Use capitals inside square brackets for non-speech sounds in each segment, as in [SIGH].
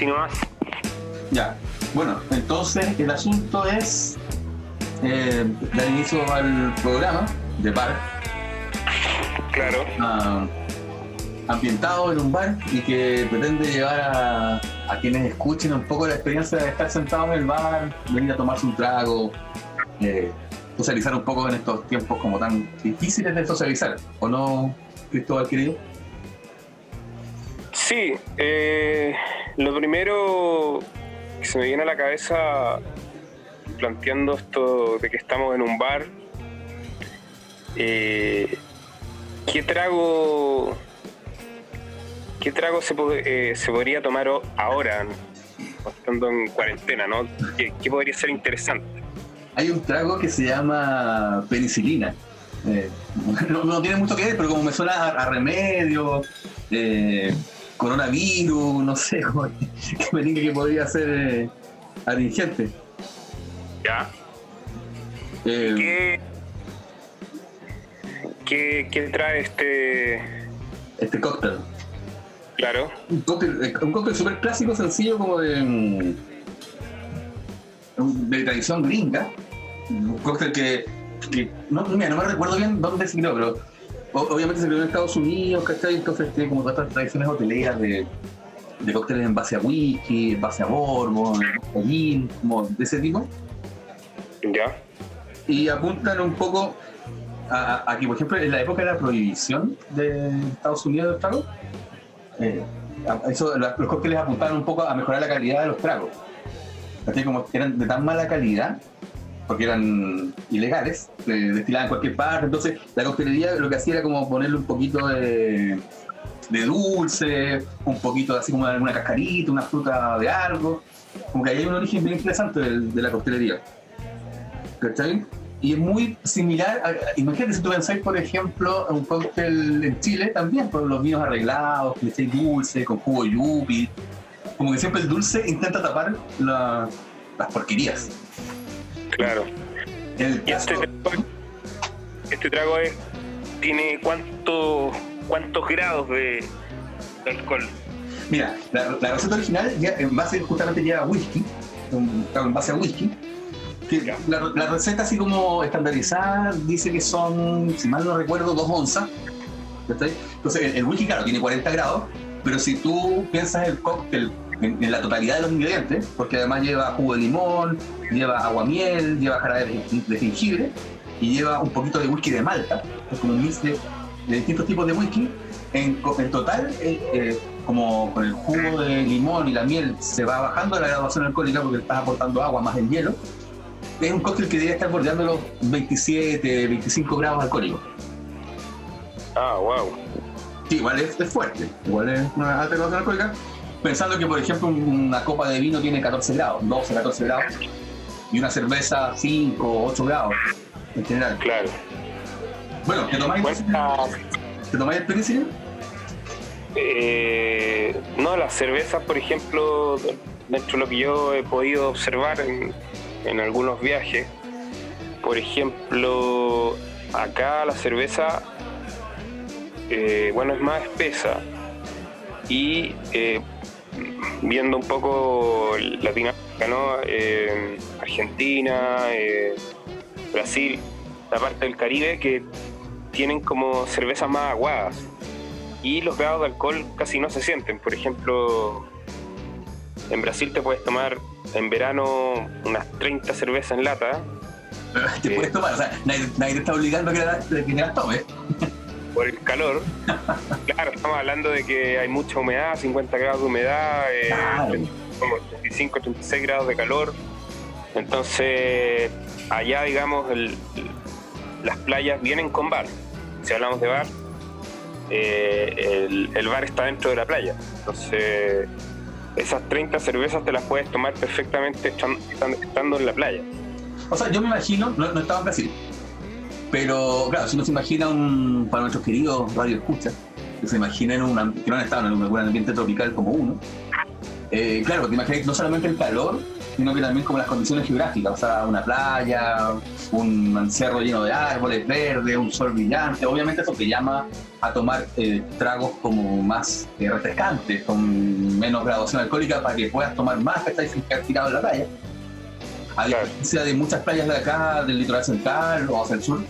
así nomás. Ya. Bueno, entonces el asunto es eh, dar inicio al programa de bar. Claro. ah, ambientado en un bar y que pretende llevar a, a quienes escuchen un poco la experiencia de estar sentado en el bar, venir a tomarse un trago, eh, socializar un poco en estos tiempos como tan difíciles de socializar. ¿O no, Cristóbal querido? Sí, eh, lo primero que se me viene a la cabeza planteando esto de que estamos en un bar, eh, ¿qué trago qué trago se, eh, podría tomar ahora, estando en cuarentena, ¿no? ¿Qué, podría ser interesante? Hay un trago que se llama penicilina. Eh, [LAUGHS] no, tiene mucho que ver, pero como me suena a, remedio, coronavirus, no sé, que me diga que podría ser eh, atingente. ¿Ya? Eh, ¿Qué, qué, qué trae este...? este cóctel. Claro, Un cóctel, eh, un cóctel súper clásico, sencillo, como de, mm, de tradición gringa. Un cóctel que, que no, mira, no me recuerdo bien dónde se creó, pero obviamente se creó en Estados Unidos, ¿cachai? Entonces tiene como todas estas tradiciones hoteleras de, de cócteles en base a whisky, en base a bourbon, en gin, como de ese tipo. ¿ya? y apuntan un poco a, que, por ejemplo, en la época de la prohibición de Estados Unidos del trago, eh, a- eso, la- los cócteles apuntaban un poco a mejorar la calidad de los tragos. Así como eran de tan mala calidad, porque eran ilegales, destilaban en cualquier parte, entonces la coctelería lo que hacía era como ponerle un poquito de, de dulce, un poquito así como de alguna cascarita, una fruta de algo, como que ahí hay un origen bien interesante del- de la coctelería. ¿cachai? Y es muy similar, imagínate si tú pensáis, por ejemplo, un cóctel en Chile también, con los vinos arreglados, que echáis dulce, con jugo yupi, como que siempre el dulce intenta tapar la- las porquerías. Claro. El Y este trago, este trago es, tiene cuánto, cuántos grados de, de alcohol. mira, la, la receta original ya en base justamente lleva whisky, en base a whisky, que la, la receta así como estandarizada dice que son, si mal no recuerdo, dos onzas. Entonces el, el whisky, claro, tiene 40 grados, pero si tú piensas el cóctel en, en la totalidad de los ingredientes, porque además lleva jugo de limón, lleva aguamiel, lleva jarabe de, de jengibre y lleva un poquito de whisky de Malta, es como un mix de, de distintos tipos de whisky, en, en total, eh, eh, como con el jugo de limón y la miel se va bajando la graduación alcohólica porque estás aportando agua más el hielo, es un cóctel que debería estar bordeando los 27, 25 grados alcohólicos. Ah, wow. Sí, igual es, es fuerte, igual es una alta graduación alcohólica. Pensando que, por ejemplo, un- una copa de vino tiene 14 grados, 12, 14 grados, y una cerveza 5, 8 grados en general. Claro. Bueno, ¿te tomáis, Cuenta, ¿te tomáis el penicilin? eh, no, las cervezas, por ejemplo, dentro de lo que yo he podido observar en, en algunos viajes, por ejemplo, acá la cerveza, eh, bueno, es más espesa y eh, viendo un poco Latinoamérica, ¿no? Eh, Argentina, eh, Brasil, la parte del Caribe que tienen como cervezas más aguadas y los grados de alcohol casi no se sienten. Por ejemplo, en Brasil te puedes tomar en verano unas 30 cervezas en lata [LAUGHS] Te puedes tomar, o sea, nadie, nadie te está obligando a que, la- que las tomes. Por el calor. [LAUGHS] Claro, estamos hablando de que hay mucha humedad, 50 grados de humedad, eh, Claro. como 35, 36 grados de calor. Entonces, allá, digamos, el- las playas vienen con bar. Si hablamos de bar, eh, el, el bar está dentro de la playa. Entonces, esas 30 cervezas te las puedes tomar perfectamente estan- estan- estando en la playa. O sea, yo me imagino, no, no estaba en Brasil, pero claro, si uno se imagina un, para nuestros queridos radio escucha, que se imaginen un, que no han estado en algún ambiente tropical como uno, eh, claro, te imaginas no solamente el calor sino que también como las condiciones geográficas, o sea, una playa, un cerro lleno de árboles verdes, un sol brillante. Obviamente eso te llama a tomar eh, tragos como más eh, refrescantes, con menos graduación alcohólica para que puedas tomar más que estáis tirado en la playa. A diferencia de muchas playas de acá, del litoral central o hacia el sur,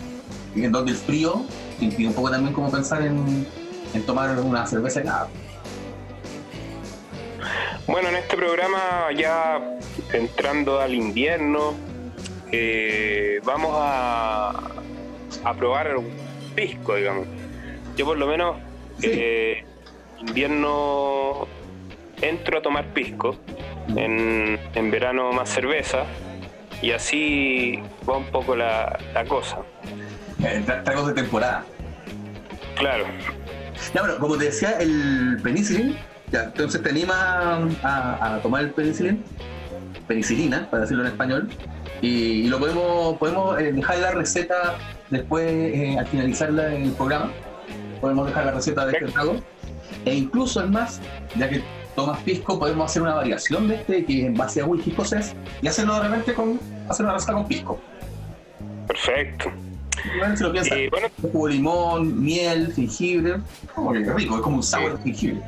en donde el frío te impide un poco también como pensar en, en tomar una cerveza helada. Bueno, en este programa ya entrando al invierno, eh, vamos a, a probar un pisco, digamos. Yo por lo menos eh, invierno entro a tomar pisco, en, verano más cerveza, y así va un poco la, cosa. Eh, tragos de temporada. Claro. Ya, bueno, como te decía, el penicillin ya, entonces te anima a, tomar el penicilin, penicilina, para decirlo en español, y, lo podemos, podemos eh, dejar la receta después eh, al finalizar el programa. Podemos dejar la receta de este trago. E incluso, es más, ya que tomas pisco, podemos hacer una variación de este que es en base a whisky escocés y hacerlo de repente con hacer una receta con pisco. Perfecto. Si lo bueno, jugo de limón, miel, jengibre, como que rico, es como un sabor de jengibre.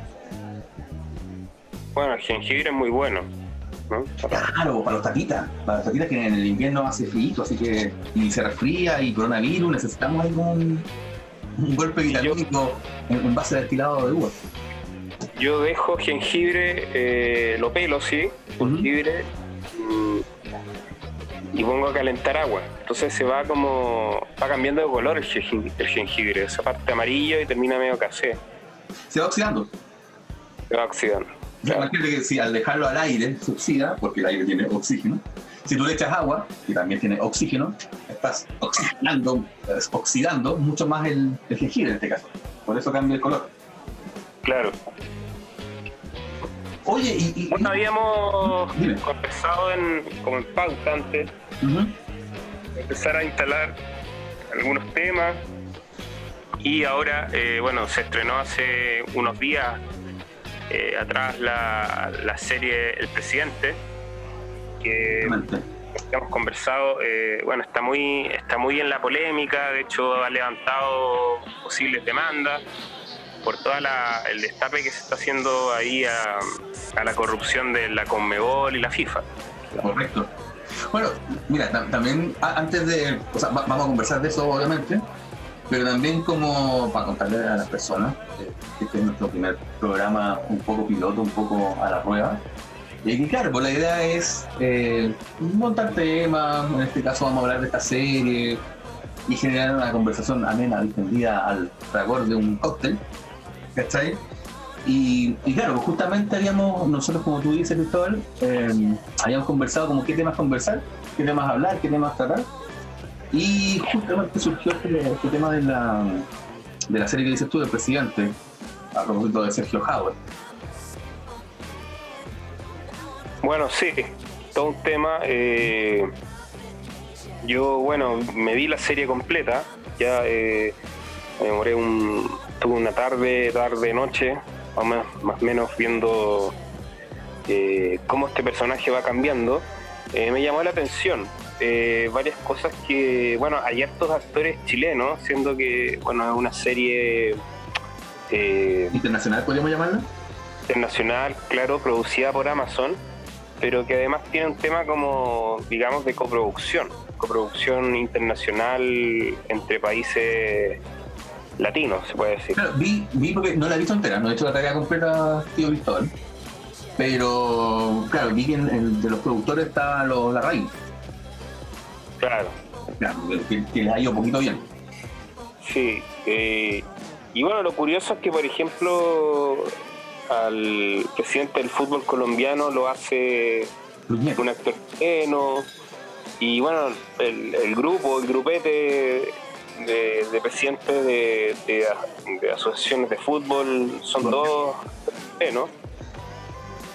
Bueno, el jengibre es muy bueno. ¿no? Claro, para los taquitas. Para los taquitas que en el invierno hace frío, así que y se resfría y coronavirus, necesitamos algún un golpe vitamínico en, base a destilado de uva. Yo dejo jengibre, eh, lo pelo, sí, jengibre, mm, y pongo a calentar agua. Entonces se va como, va cambiando de color el jengibre, el jengibre. esa parte amarillo y termina medio café. Se va oxidando. Se va oxidando. Imagínate que si al dejarlo al aire se oxida, porque el aire tiene oxígeno, si tú le echas agua, que también tiene oxígeno, estás oxigenando, oxidando mucho más el, jengibre en este caso. Por eso cambia el color. Claro. Oye, y. bueno, habíamos conversado en, como en pauta antes, empezar a instalar algunos temas. Y ahora, eh, bueno, se estrenó hace unos días eh, atrás la, la, serie El Presidente, que hemos conversado, eh, bueno, está muy, está muy en la polémica, de hecho ha levantado posibles demandas por todo el destape que se está haciendo ahí a, la corrupción de la Conmebol y la FIFA. Correcto. Bueno, mira, también antes de, o sea, vamos a conversar de eso obviamente, pero también como para contarle a las personas, que este es nuestro primer programa un poco piloto, un poco a la prueba. Y claro, pues la idea es eh, montar temas, en este caso vamos a hablar de esta serie y generar una conversación amena, distendida al fragor de un cóctel, ¿cachai? Y, y, claro, justamente habíamos, nosotros como tú dices, Cristóbal, eh, habíamos conversado como qué temas conversar, qué temas hablar, qué temas tratar. Y justamente surgió este, este, tema de la, de la serie que dices tú, del presidente, a propósito de Sergio Howard. Bueno, sí, todo un tema. Eh, yo, bueno, me vi la serie completa, ya eh, me demoré un. tuve una tarde, tarde, noche, más o menos, viendo eh, cómo este personaje va cambiando. me llamó la atención eh, varias cosas que, bueno, hay estos actores chilenos, siendo que, bueno, es una serie... Eh, ¿Internacional podríamos llamarla? Internacional, claro, producida por Amazon, pero que además tiene un tema como, digamos, de coproducción, coproducción internacional entre países latinos, se puede decir. Claro, vi, vi porque no la he visto entera, no he hecho la tarea completa, tío Cristóbal. Pero, claro, vi que en, de los productores está la raíz. Claro. que, les ha ido un poquito bien. Sí. Eh, y bueno, lo curioso es que, por ejemplo, al presidente del fútbol colombiano lo hace un actor chileno. Y bueno, el, grupo, el grupete de, presidentes de, asociaciones de fútbol son todos chilenos.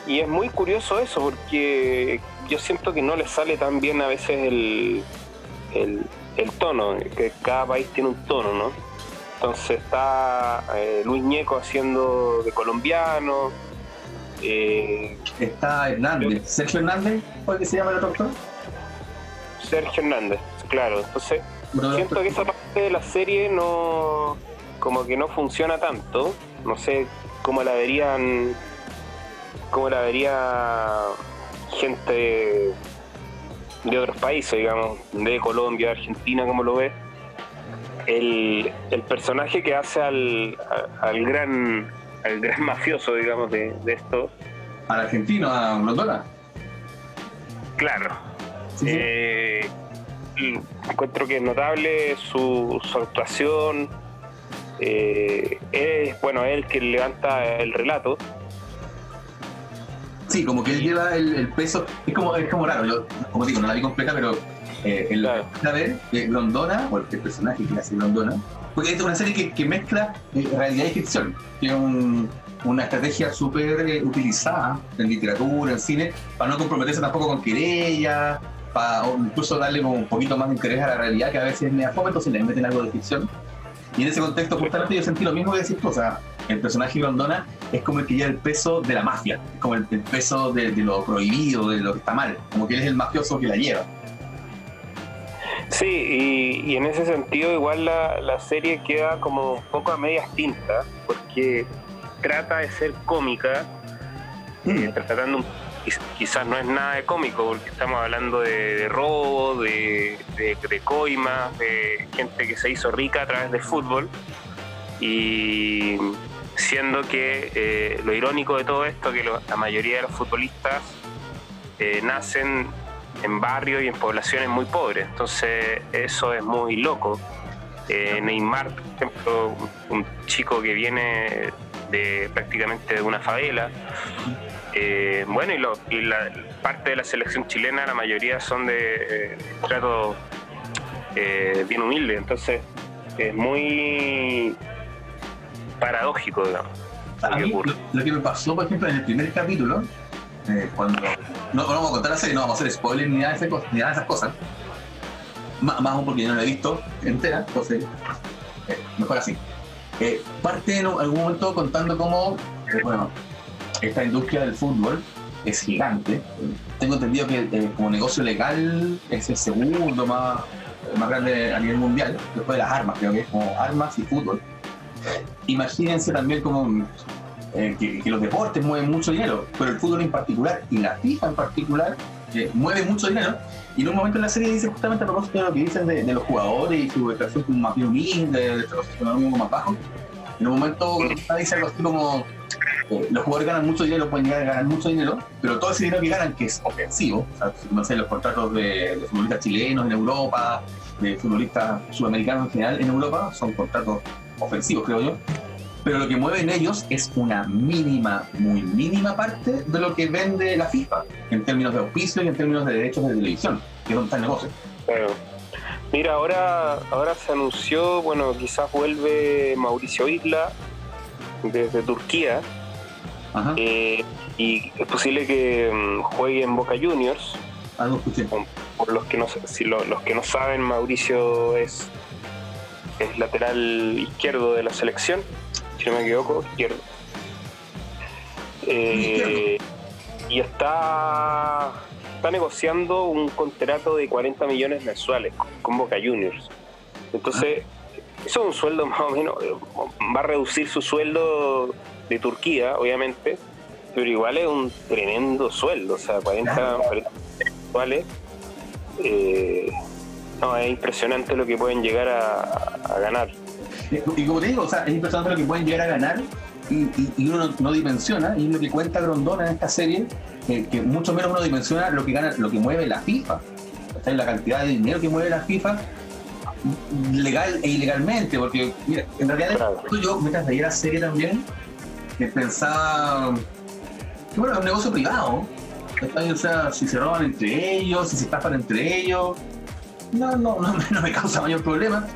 Y es muy curioso eso porque yo siento que no le sale tan bien a veces el, el, tono, que cada país tiene un tono, ¿no? Entonces está eh, Luis Ñeco haciendo de colombiano, Eh, Está Hernández. ¿Sergio Hernández? ¿Cuál que se llama el otro actor? Sergio Hernández, claro. Entonces, siento que esa parte de la serie no. como que no funciona tanto. No sé cómo la verían. cómo la vería gente de otros países, digamos, de Colombia, Argentina, como lo ve. El, el personaje que hace al, al gran al gran [LAUGHS] mafioso, digamos, de, de esto. ¿Al argentino, a Blondona? Claro. Eh, encuentro que es notable su, su actuación. Eh, es, bueno, él que levanta el relato. Sí, como que él lleva el, peso. Es como, es como raro, yo, como digo, no la vi completa, pero eh, en lo que a ver, Blondona, o el personaje que hace Blondona, porque es una serie que, mezcla eh, realidad y ficción. Tiene una estrategia súper eh, utilizada en literatura, en cine, para no comprometerse tampoco con querella, para incluso darle un poquito más de interés a la realidad, que a veces me afoma, entonces le meten algo de ficción. Y en ese contexto, justamente yo sentí lo mismo que decir tú, o sea, el personaje Grondona es como el que lleva el peso de la mafia, es como el, peso de, de, lo prohibido, de lo que está mal, como que él es el mafioso que la lleva. Sí, y, en ese sentido igual la, serie queda como un poco a medias tintas, porque trata de ser cómica, eh, mm. tratando quizás no es nada de cómico, porque estamos hablando de, robo, de, de, coimas, de gente que se hizo rica a través del fútbol, y siendo que eh, lo irónico de todo esto, que la mayoría de los futbolistas eh, nacen en barrios y en poblaciones muy pobres. Entonces eso es muy loco. Eh, Neymar, por ejemplo, un chico que viene de prácticamente de una favela. Eh, bueno, y, la parte de la selección chilena, la mayoría son de eh, trato bien humilde. Entonces es muy paradójico, digamos. lo que me pasó, por ejemplo, en el primer capítulo, eh, cuando. No, vamos a contar la serie, no vamos a hacer spoilers ni nada de, esas cosas. más aún porque yo no la he visto entera, entonces, eh, mejor así. Eh, parte en algún momento contando cómo, bueno, esta industria del fútbol es gigante. Tengo entendido que como negocio legal es el segundo más, más grande a nivel mundial, después de las armas, creo que es como armas y fútbol. Imagínense también como eh, que, los deportes mueven mucho dinero, pero el fútbol en particular y la FIFA en particular eh, mueve mucho dinero. Y en un momento en la serie dice justamente a propósito de lo que dicen de, los jugadores y su extracción como más bien humilde, de económico más bajo. En un momento dice algo así como eh, los jugadores ganan mucho dinero, pueden llegar a ganar mucho dinero, pero todo ese dinero que ganan, que es ofensivo, o sea, no sé, los contratos de, de futbolistas chilenos en Europa, de futbolistas sudamericanos en general en Europa, son contratos ofensivos, creo yo pero lo que mueven ellos es una mínima, muy mínima parte de lo que vende la FIFA, en términos de auspicio y en términos de derechos de televisión, que es donde está el negocio. Mira, ahora, ahora se anunció, bueno, quizás vuelve Mauricio Isla desde Turquía. Eh, y es posible que mm, juegue en Boca Juniors. Algo Por los que no si los que no saben, Mauricio es, es lateral izquierdo de la selección si no me equivoco, izquierdo. Eh, y está, está negociando un contrato de 40 millones mensuales con, Boca Juniors. Entonces, eso es un sueldo [LAUGHS] más o menos, va a reducir su sueldo de Turquía, obviamente, pero igual es un tremendo sueldo, o sea, 40, mensuales. Eh, no, es impresionante lo que pueden llegar a ganar. Y como te digo, o sea, es impresionante lo que pueden llegar a ganar y, uno no, dimensiona, y es lo que cuenta Grondona en esta serie, que mucho menos uno dimensiona lo que gana, lo que mueve la FIFA. O la cantidad de dinero que mueve la FIFA legal e ilegalmente, porque mira, en realidad yo mientras veía la serie también, pensaba que bueno, es un negocio privado. O sea, si se roban entre ellos, si se estafan entre ellos, no, no, no, no me causa mayor problema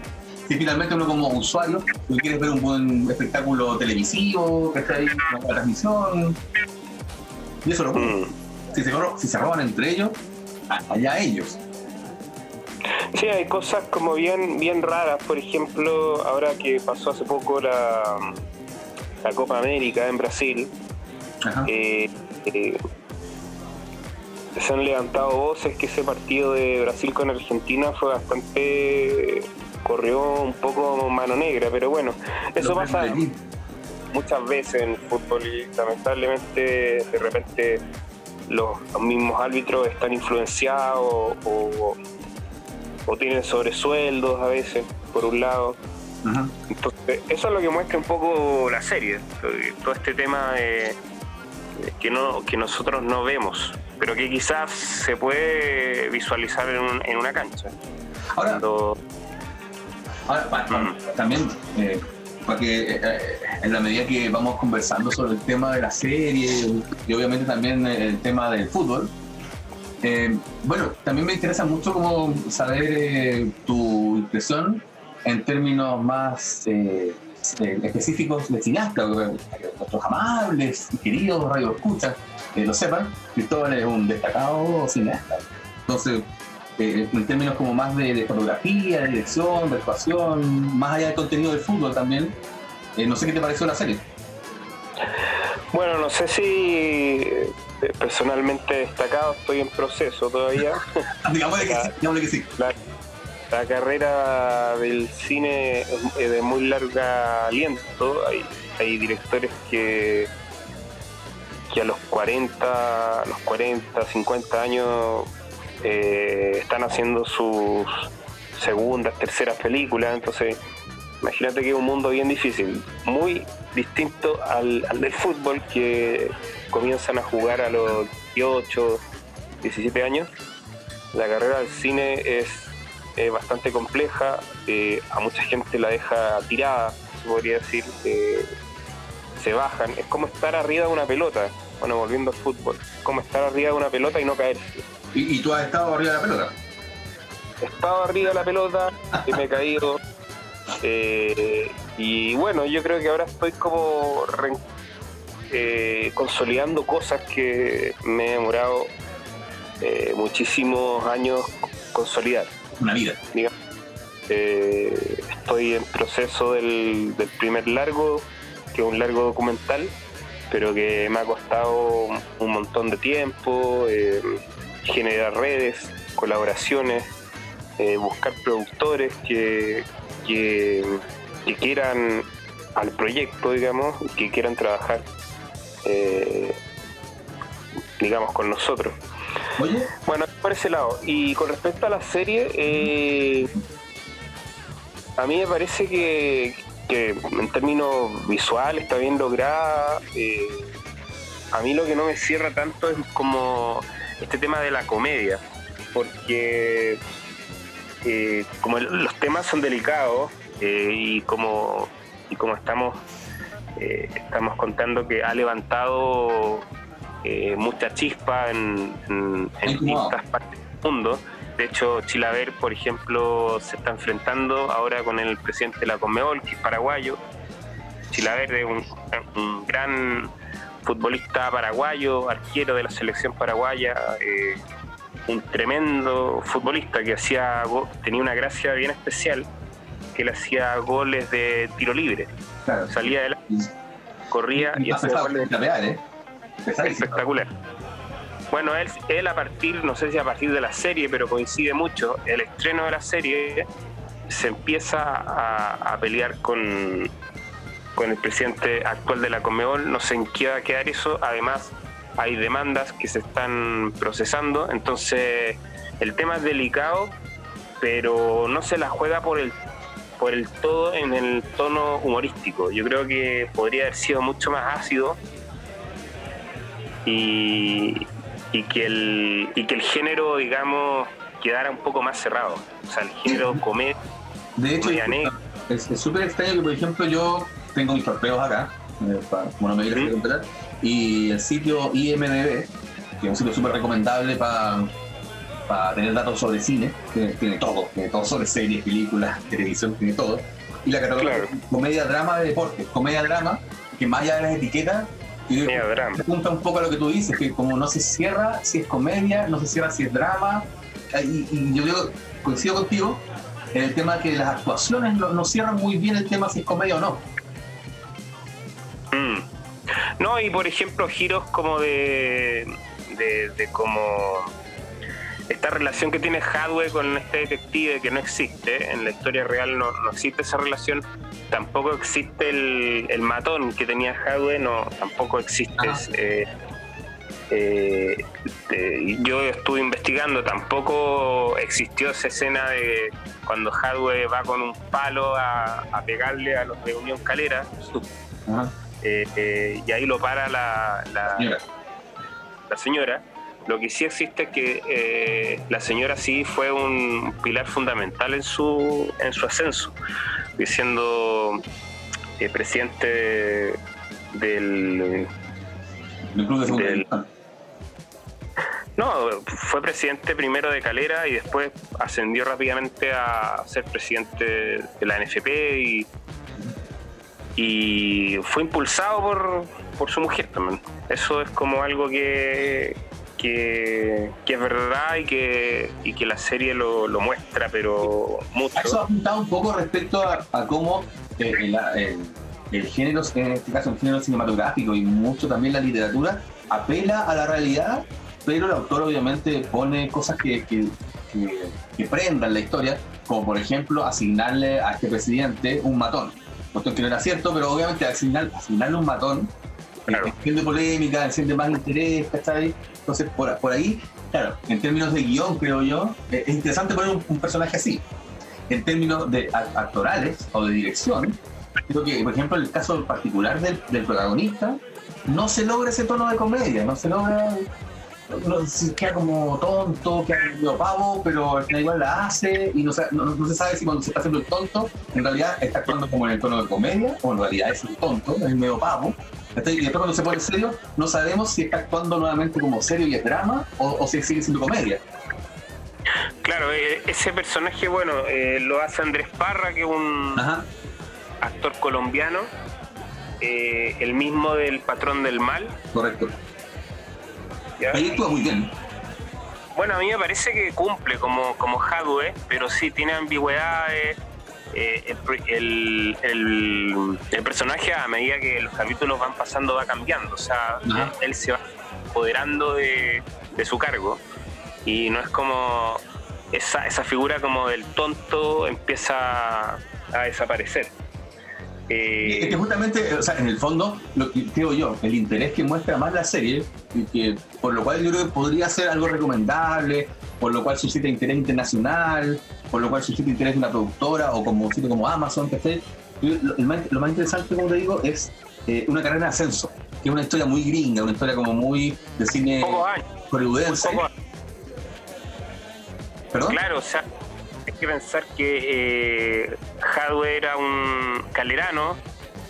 si finalmente uno como usuario, tú quieres ver un buen espectáculo televisivo, que está ahí, una transmisión, y eso lo mm. si, se, si se roban entre ellos, allá ellos. Sí, hay cosas como bien, bien raras, por ejemplo, ahora que pasó hace poco la, la Copa América en Brasil, eh, eh, se han levantado voces que ese partido de Brasil con Argentina fue bastante corrió un poco mano negra, pero bueno, eso pasa muchas veces en el fútbol y lamentablemente de repente los, mismos árbitros están influenciados o, o, tienen sobresueldos a veces, por un lado. Entonces, eso es lo que muestra un poco la serie, todo este tema de, que, no, que nosotros no vemos, pero que quizás se puede visualizar en, en una cancha. Ahora, también, eh, porque eh, en la medida que vamos conversando sobre el tema de la serie y obviamente también el tema del fútbol, eh, bueno, también me interesa mucho como saber tu impresión en términos más específicos de cineasta, nuestros amables y queridos radio escuchas lo sepan, Cristóbal es un destacado cineasta. Entonces, eh, en términos como más de, fotografía, de dirección, de actuación, más allá del contenido del fútbol también. Eh, no sé qué te pareció la serie. Bueno, no sé si eh, personalmente destacado, estoy en proceso todavía. [LAUGHS] digamos que, sí, que sí. La, carrera del cine es de muy larga aliento. Hay, directores que que a los 40, los 40, 50 años eh, están haciendo sus segundas, terceras películas, entonces imagínate que es un mundo bien difícil, muy distinto al, del fútbol que comienzan a jugar a los 18, 17 años. La carrera del cine es bastante compleja, eh, a mucha gente la deja tirada, se podría decir, se bajan, es como estar arriba de una pelota, bueno, volviendo al fútbol, como estar arriba de una pelota y no caerse ¿Y, tú has estado arriba de la pelota? He estado arriba de la pelota y me he caído. [LAUGHS] Eh, y bueno, yo creo que ahora estoy como eh, consolidando cosas que me he demorado eh, muchísimos años consolidar. Una vida. estoy en proceso del, primer largo, que es un largo documental, pero que me ha costado un montón de tiempo generar redes, colaboraciones, eh, buscar productores que, que, quieran al proyecto, digamos, que quieran trabajar, eh, digamos, con nosotros. Bueno, por ese lado. Y con respecto a la serie, eh, a mí me parece que, en términos visuales está bien lograda. a mí lo que no me cierra tanto es como este tema de la comedia, porque eh, como los temas son delicados eh, y como y como estamos eh, estamos contando que ha levantado mucha chispa en, distintas partes del mundo. De hecho, Chilaver, por ejemplo, se está enfrentando ahora con el presidente de la Conmebol, que es paraguayo. Chilaver es un gran futbolista paraguayo, arquero de la selección paraguaya, eh, un tremendo futbolista que hacía tenía una gracia bien especial, que le hacía goles de tiro libre. Salía de la corría y, hacía goles ¿eh? Espectacular. Bueno, él, él a partir, no sé si a partir de la serie, pero coincide mucho, el estreno de la serie se empieza a pelear con, con el presidente actual de la Conmebol. No sé en qué va a quedar eso. Además, hay demandas que se están procesando. Entonces, el tema es delicado, pero no se la juega por el por el todo en el tono humorístico. Yo creo que podría haber sido mucho más ácido y, y que el y que el género, digamos, quedara un poco más cerrado. O sea, el género comedia. De hecho, es súper extraño que, por ejemplo, yo tengo mis torpeos acá, eh, como no me digas que y el sitio IMDB, que es un sitio súper recomendable para tener datos sobre cine, tiene, todo, tiene todo sobre series, películas, televisión, tiene todo. Y la categoría comedia, drama de deporte, comedia, drama, que más allá de las etiquetas, se apunta un poco a lo que tú dices, que como no se cierra si es comedia, no se cierra si es drama, y, y yo digo, coincido contigo, en el tema que las actuaciones no, no, cierran muy bien el tema si es comedia o no. No, y por ejemplo, giros como de, de, de como esta relación que tiene Hadwe con este detective que no existe, en la historia real no, no existe esa relación, tampoco existe el, el matón que tenía Hadwe, no, tampoco existe. Eh, eh, eh, yo estuve investigando, tampoco existió esa escena de cuando Hadwe va con un palo a, pegarle a los de Unión Calera, y ahí lo para la, la, la señora lo que sí existe es que eh, la señora sí fue un pilar fundamental en su, en su ascenso, siendo eh, presidente del, del, no, fue presidente primero de Calera y después ascendió rápidamente a ser presidente de la NFP y, y fue impulsado por, por su mujer también. Eso es como algo que, que, es verdad y que, y que la serie lo, muestra, pero mucho. Eso apuntado un poco respecto a, cómo eh, el, género, en este caso el género cinematográfico y mucho también la literatura, apela a la realidad, pero el autor obviamente pone cosas que, que, que, prendan la historia, como por ejemplo asignarle a este presidente un matón. Esto que no era cierto, pero obviamente asignar, asignarle un matón claro. enciende polémica, enciende más interés. Entonces, por, por ahí, claro, en términos de guion, creo yo, es interesante poner un, personaje así. En términos de actorales o de dirección, creo que, por ejemplo, el caso particular del, protagonista, no se logra ese tono de comedia, no se logra no, queda como tonto, queda medio pavo, pero al final igual la hace y no, no, se sabe si cuando se está haciendo el tonto, en realidad está actuando como en el tono de comedia, o en realidad es un tonto, es medio pavo, y después cuando se pone serio, no sabemos si está actuando nuevamente como serio y es drama o, si sigue siendo comedia. Claro, eh, ese personaje, bueno, eh, lo hace Andrés Parra, que es un actor colombiano, eh, el mismo del Patrón del Mal. Correcto. Ahí actúa muy bien. Bueno, a mí me parece que cumple como, como Hadwe, pero sí tiene ambigüedades eh, el, el, personaje a medida que los capítulos van pasando va cambiando, o sea, él se va apoderando de, su cargo y no es como esa, esa figura como del tonto empieza a desaparecer. Eh, es que justamente, o sea, en el fondo, lo que creo yo, el interés que muestra más la serie, y que, por lo cual yo creo que podría ser algo recomendable, por lo cual suscita interés internacional, por lo cual suscita interés de una productora o como un sitio como Amazon, que lo, lo, más, lo más interesante, como te digo, es eh, una carrera de ascenso, que es una historia muy gringa, una historia como muy de cine hollywoodense. ¿Perdón? Claro, o sea, hay que pensar que eh, era un calerano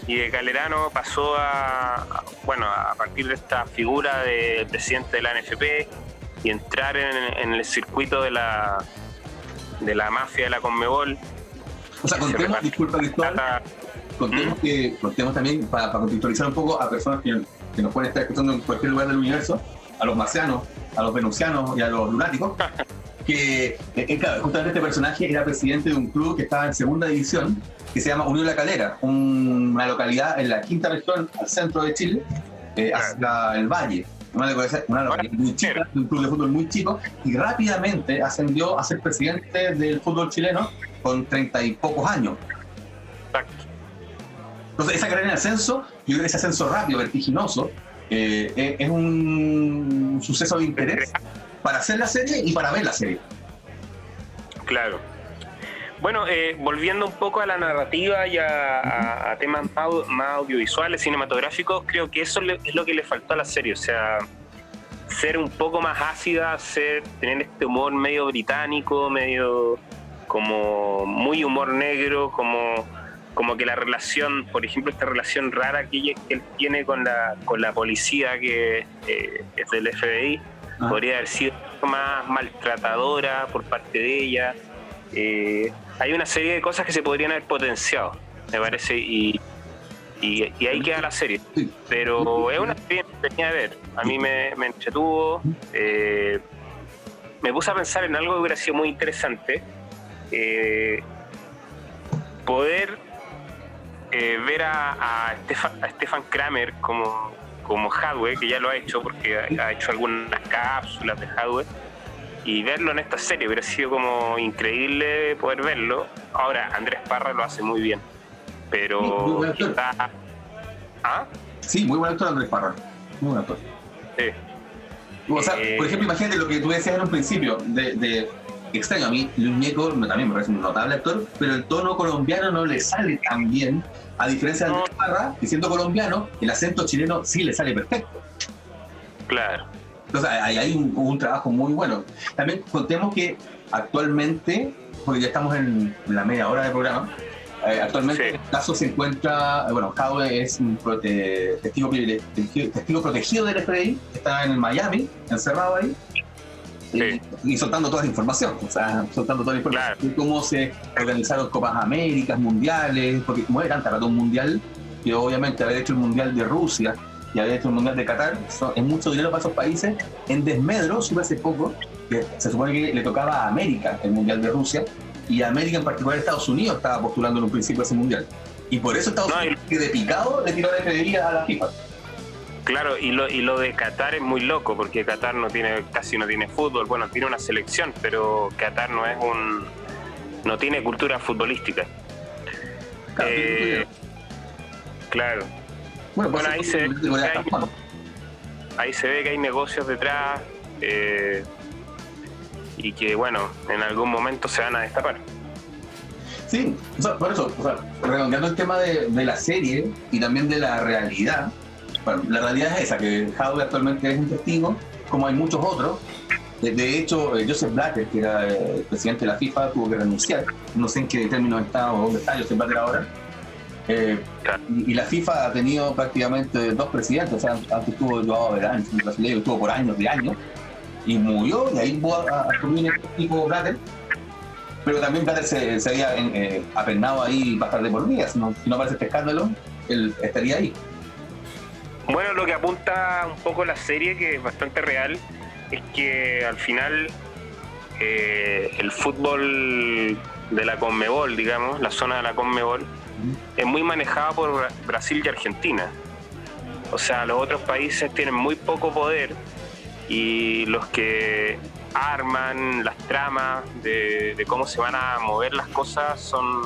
y de calerano pasó a, bueno, a partir de esta figura de presidente de la NFP y entrar en, el circuito de la de la mafia de la Conmebol. O sea, contemos, disculpa Cristóbal, contemos, que, contemos también, para, contextualizar un poco a personas que, que nos pueden estar escuchando en cualquier lugar del universo, a los marcianos, a los venusianos y a los lunáticos, [LAUGHS] que, eh, eh, claro, justamente este personaje era presidente de un club que estaba en segunda división, que se llama Unión La Calera, una localidad en la quinta región al centro de Chile, eh, hacia el Valle. Una, localidad muy chica, un club de fútbol muy chico, y rápidamente ascendió a ser presidente del fútbol chileno con treinta y pocos años. Entonces, esa carrera en ascenso, yo creo que ese ascenso rápido, vertiginoso, es un suceso de interés para hacer la serie y para ver la serie. Claro. Bueno, eh, volviendo un poco a la narrativa y a, temas más, audiovisuales, cinematográficos, creo que eso es lo que le faltó a la serie. O sea, ser un poco más ácida, ser, tener este humor medio británico, medio como muy humor negro, como, como que la relación, por ejemplo, esta relación rara que, él tiene con la, con la policía que eh, es del FBI podría haber sido más maltratadora por parte de ella. Eh, hay una serie de cosas que se podrían haber potenciado, me parece, y, y, ahí queda la serie. Pero es una serie que tenía que ver. A mí me, entretuvo. Eh, me puse a pensar en algo que hubiera sido muy interesante. Eh, poder ver a, a, Stefan, Kramer como como Hadwe, que ya lo ha hecho porque ha, hecho algunas cápsulas de Hadwe, y verlo en esta serie hubiera sido como increíble poder verlo. Ahora, Andrés Parra lo hace muy bien, pero está... ¿Ah? Sí, muy buen actor Andrés Parra, muy buen actor. Sí. O sea, por eh, ejemplo, imagínate lo que tú decías en un principio, de, extraño a mí, Luis Ñeco también me parece un notable actor, pero el tono colombiano no le sale tan bien, a diferencia de Andrés Parra, que siendo colombiano, el acento chileno sí le sale perfecto. Claro. Entonces, ahí hay un, trabajo muy bueno. También contemos que actualmente, porque ya estamos en la media hora del programa, eh, actualmente el caso se encuentra, eh, bueno, Jaude es un testigo, testigo, protegido del FBI, está en Miami, encerrado ahí, y, soltando toda la información, o sea, soltando toda la información de cómo se organizaron Copas Américas, Mundiales, porque como era un mundial, que obviamente haber hecho el Mundial de Rusia y haber hecho el Mundial de Qatar, es mucho dinero para esos países, en desmedro, sube hace poco, que se supone que le tocaba a América el Mundial de Rusia, y América, en particular Estados Unidos, estaba postulando en un principio ese mundial. Y por eso Estados Unidos, que de picado, le tiró de pediría a la FIFA. Claro, y lo, y lo de Qatar es muy loco, porque Qatar no tiene, casi no tiene fútbol, bueno, tiene una selección, pero Qatar no es un. no tiene cultura futbolística. Eh, claro. Bueno, pues ahí, se, ahí se ve que hay negocios detrás. Eh, y que, bueno, en algún momento se van a destapar. Sí, por eso, o sea, redondeando el tema de, la serie y también de la realidad, bueno, la realidad es esa, que Howard actualmente es un testigo, como hay muchos otros. De, hecho, eh, Joseph Blatter, que era eh, el presidente de la FIFA, tuvo que renunciar. No sé en qué término está o dónde está Joseph Blatter ahora. Eh, y, la FIFA ha tenido prácticamente dos presidentes. O sea, antes tuvo Joao Verán, el brasileño, estuvo por años de años y murió, y ahí hubo a, asumir el tipo Blatter. Pero también Blatter se, se había eh, apernado ahí bastante por vida, si no, si no aparece este escándalo, él estaría ahí. Bueno, lo que apunta un poco la serie, que es bastante real, es que al final eh, el fútbol de la Conmebol, digamos, la zona de la Conmebol, es muy manejada por Brasil y Argentina. O sea, los otros países tienen muy poco poder y los que arman las tramas de, cómo se van a mover las cosas son,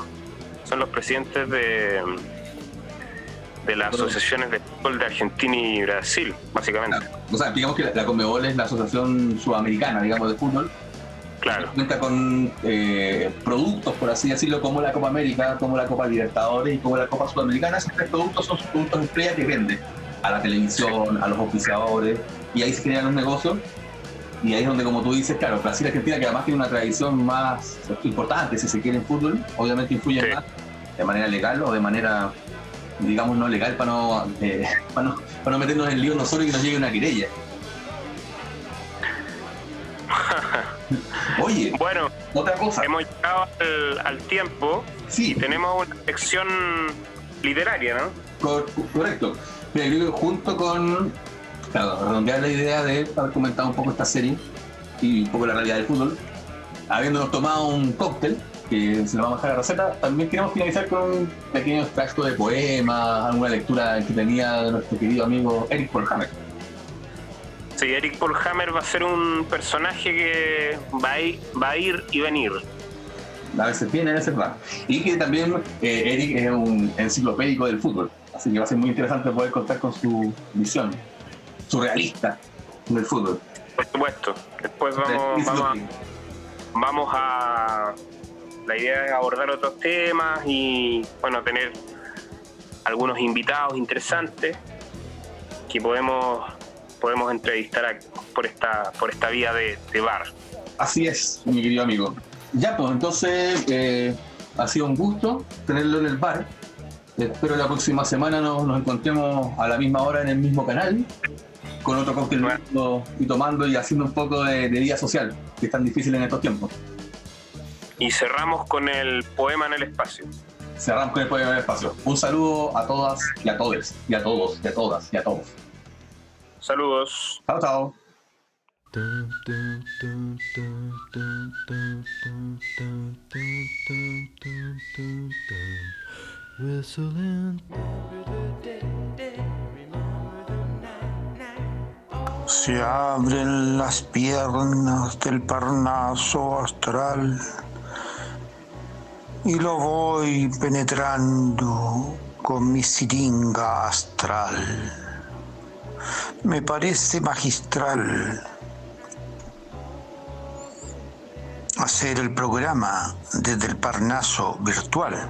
son los presidentes de, de las asociaciones de fútbol de Argentina y Brasil, básicamente. O sea, digamos que la, Conmebol es la asociación sudamericana, digamos, de fútbol. Claro. Cuenta con eh, productos, por así decirlo, como la Copa América, como la Copa Libertadores y como la Copa Sudamericana. Esos tres productos son productos estrella que vende a la televisión, a los oficiadores, y ahí se generan los negocios. Y ahí es donde, como tú dices, claro, Brasil Argentina, que además tiene una tradición más importante, si se quiere, en fútbol, obviamente influyen más de manera legal o de manera, digamos, no legal para no, eh, [LAUGHS] para no, para no meternos en lío nosotros y que nos llegue una querella. Oye, bueno, otra cosa. Hemos llegado al, tiempo sí. y tenemos una sección literaria, ¿no? correcto. Pero junto con claro, redondear la idea de haber comentado un poco esta serie y un poco la realidad del fútbol, habiéndonos tomado un cóctel, que se lo vamos a dejar a la receta, también queremos finalizar con un pequeño extracto de poemas, alguna lectura que tenía de nuestro querido amigo Eric Paul Hammer. Sí, Eric Paul Hammer va a ser un personaje que va a ir, va a ir y venir. A veces viene, a veces va. Y que también eh, Eric es un enciclopédico del fútbol, así que va a ser muy interesante poder contar con su visión surrealista del fútbol. Por supuesto. Después vamos, vamos, a, La idea es abordar otros temas y, bueno, tener algunos invitados interesantes que podemos podemos entrevistar por esta por esta vía de, bar. Así es, mi querido amigo. Ya, pues entonces eh, ha sido un gusto tenerlo en el bar. Espero la próxima semana nos, nos encontremos a la misma hora en el mismo canal con otro cóctel y tomando y haciendo un poco de, de vida social, que es tan difícil en estos tiempos. Y cerramos con el poema en el espacio. Cerramos con el poema en el espacio. Un saludo a todas y a todos, y a todos, y a todas, y a todos. Saludos. Chao, chao. Se abren las piernas del Parnaso astral y lo voy penetrando con mi siringa astral. Me parece magistral hacer el programa desde el Parnaso virtual.